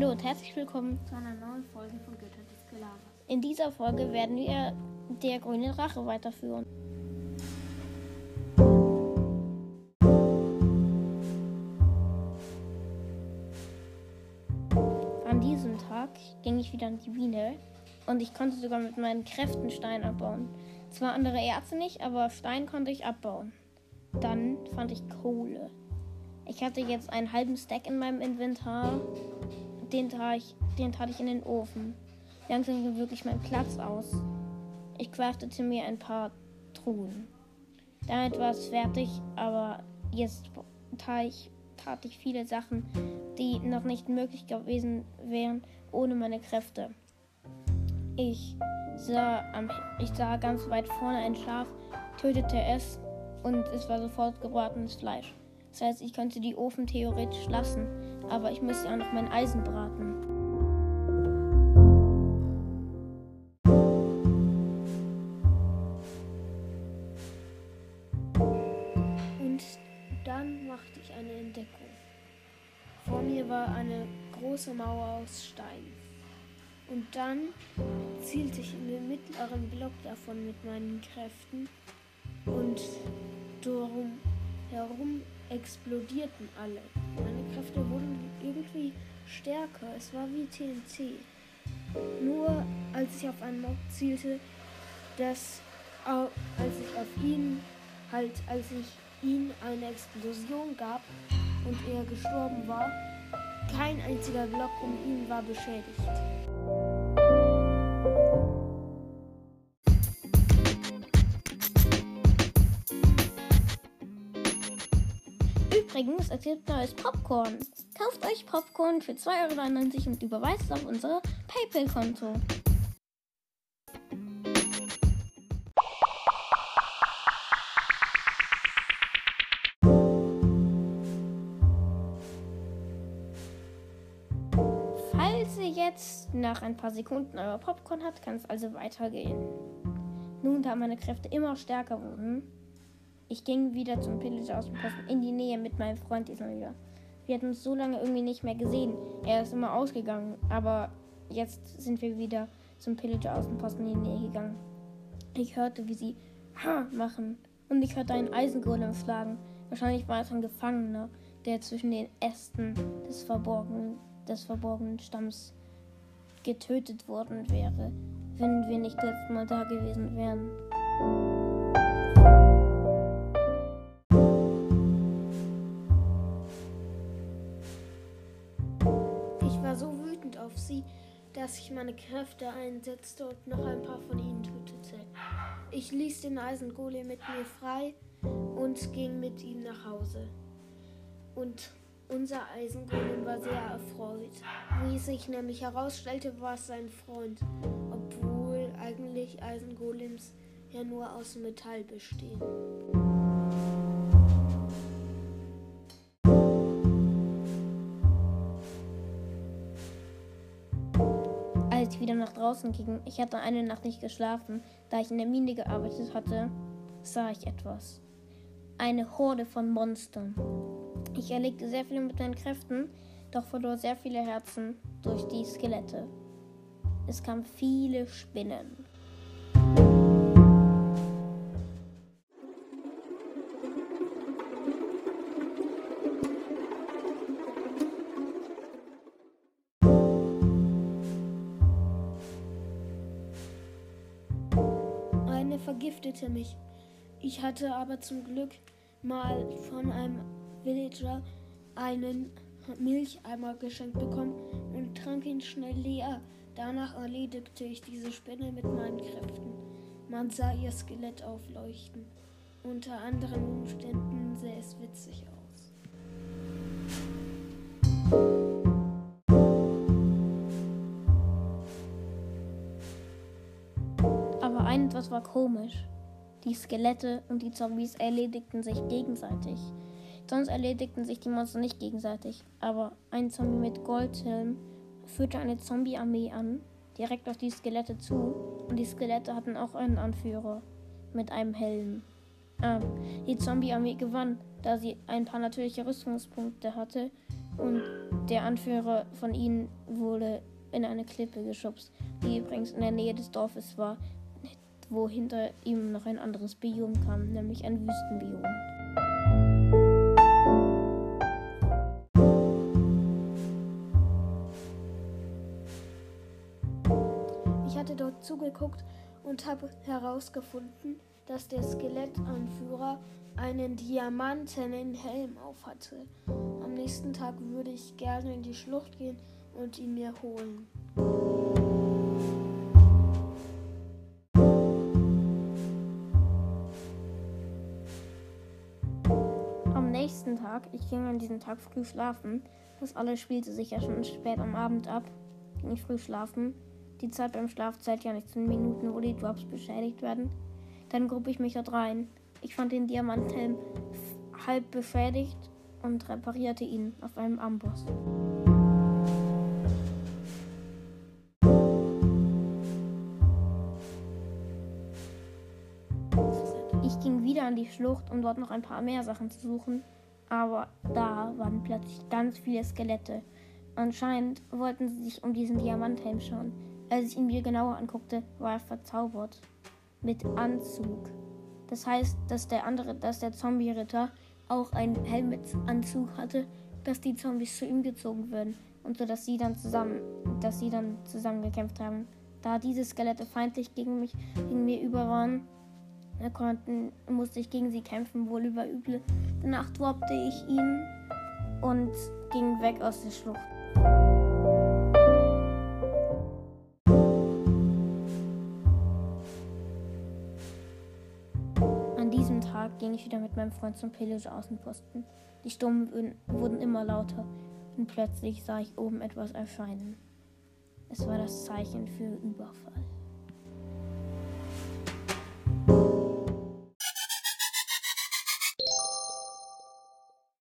Hallo und herzlich willkommen zu einer neuen Folge von Götter des Gelagers. In dieser Folge werden wir der grüne Drache weiterführen. An diesem Tag ging ich wieder in die Biene und ich konnte sogar mit meinen Kräften Stein abbauen. Zwar andere Erze nicht, aber Stein konnte ich abbauen. Dann fand ich Kohle. Ich hatte jetzt einen halben Stack in meinem Inventar. Den tat ich, den tat ich in den Ofen. Langsam ging wirklich mein Platz aus. Ich craftete mir ein paar Truhen. Damit war es fertig, aber jetzt tat ich, tat ich viele Sachen, die noch nicht möglich gewesen wären ohne meine Kräfte. Ich sah, am, ich sah ganz weit vorne ein Schaf, tötete es und es war sofort gebratenes Fleisch. Das heißt, ich könnte die Ofen theoretisch lassen, aber ich müsste auch noch mein Eisen braten. Und dann machte ich eine Entdeckung. Vor mir war eine große Mauer aus Stein. Und dann zielte ich in den mittleren Block davon mit meinen Kräften und darum herum explodierten alle. Meine Kräfte wurden irgendwie stärker. Es war wie TNT. Nur als ich auf einen Mob zielte, dass als ich auf ihn halt als ich ihm eine Explosion gab und er gestorben war, kein einziger Block um ihn war beschädigt. Übrigens, es gibt neues Popcorn. Kauft euch Popcorn für 2,99 Euro und überweist auf unser PayPal-Konto. Falls ihr jetzt nach ein paar Sekunden euer Popcorn habt, kann es also weitergehen. Nun, da meine Kräfte immer stärker wurden, ich ging wieder zum Pillager aus dem Posten in die Nähe mit meinem Freund wieder. Wir hatten uns so lange irgendwie nicht mehr gesehen. Er ist immer ausgegangen, aber jetzt sind wir wieder zum Pillager aus dem Posten in die Nähe gegangen. Ich hörte, wie sie Ha machen und ich hörte einen Eisengolem schlagen. Wahrscheinlich war es ein Gefangener, der zwischen den Ästen des verborgenen, des verborgenen Stamms getötet worden wäre, wenn wir nicht letztes Mal da gewesen wären. Dass ich meine Kräfte einsetzte und noch ein paar von ihnen tötete. Ich ließ den Eisengolem mit mir frei und ging mit ihm nach Hause. Und unser Eisengolem war sehr erfreut. Wie sich nämlich herausstellte, war es sein Freund, obwohl eigentlich Eisengolems ja nur aus Metall bestehen. Wieder nach draußen ging, ich hatte eine Nacht nicht geschlafen, da ich in der Mine gearbeitet hatte, sah ich etwas. Eine Horde von Monstern. Ich erlegte sehr viele mit meinen Kräften, doch verlor sehr viele Herzen durch die Skelette. Es kamen viele Spinnen. Vergiftete mich. Ich hatte aber zum Glück mal von einem Villager einen Milcheimer geschenkt bekommen und trank ihn schnell leer. Danach erledigte ich diese Spinne mit meinen Kräften. Man sah ihr Skelett aufleuchten. Unter anderen Umständen sah es witzig aus. War komisch. Die Skelette und die Zombies erledigten sich gegenseitig. Sonst erledigten sich die Monster nicht gegenseitig. Aber ein Zombie mit Goldhelm führte eine Zombie-Armee an, direkt auf die Skelette zu. Und die Skelette hatten auch einen Anführer mit einem Helm. Ah, die Zombie-Armee gewann, da sie ein paar natürliche Rüstungspunkte hatte Und der Anführer von ihnen wurde in eine Klippe geschubst, die übrigens in der Nähe des Dorfes war, wo hinter ihm noch ein anderes Biom kam, nämlich ein Wüstenbiom. Ich hatte dort zugeguckt und habe herausgefunden, dass der Skelettanführer einen diamantenen Helm aufhatte. Am nächsten Tag würde ich gerne in die Schlucht gehen und ihn mir holen. Nächsten Tag, ich ging an diesem Tag früh schlafen. Das alles spielte sich ja schon spät am Abend ab. Ging ich früh schlafen. Die Zeit beim Schlaf zählt ja nicht zu den Minuten, wo die Drops beschädigt werden. Dann gruppe ich mich dort rein. Ich fand den Diamanthelm halb beschädigt und reparierte ihn auf einem Amboss. Ich ging wieder an die Schlucht, um dort noch ein paar mehr Sachen zu suchen, aber da waren plötzlich ganz viele Skelette. Anscheinend wollten sie sich um diesen Diamanthelm schauen. Als ich ihn mir genauer anguckte, war er verzaubert. Mit Anzug. Das heißt, dass der andere, dass der Zombie-Ritter auch einen Helm mit Anzug hatte, dass die Zombies zu ihm gezogen würden und so, dass sie dann zusammen, dass sie dann zusammen gekämpft haben. Da diese Skelette feindlich gegen mich, gegen mir über waren, konnten, musste ich gegen sie kämpfen, wohl über üble. Danach droppte ich ihn und ging weg aus der Schlucht. An diesem Tag ging ich wieder mit meinem Freund zum Pillage-Außenposten. Die Stimmen wurden immer lauter und plötzlich sah ich oben etwas erscheinen. Es war das Zeichen für Überfall.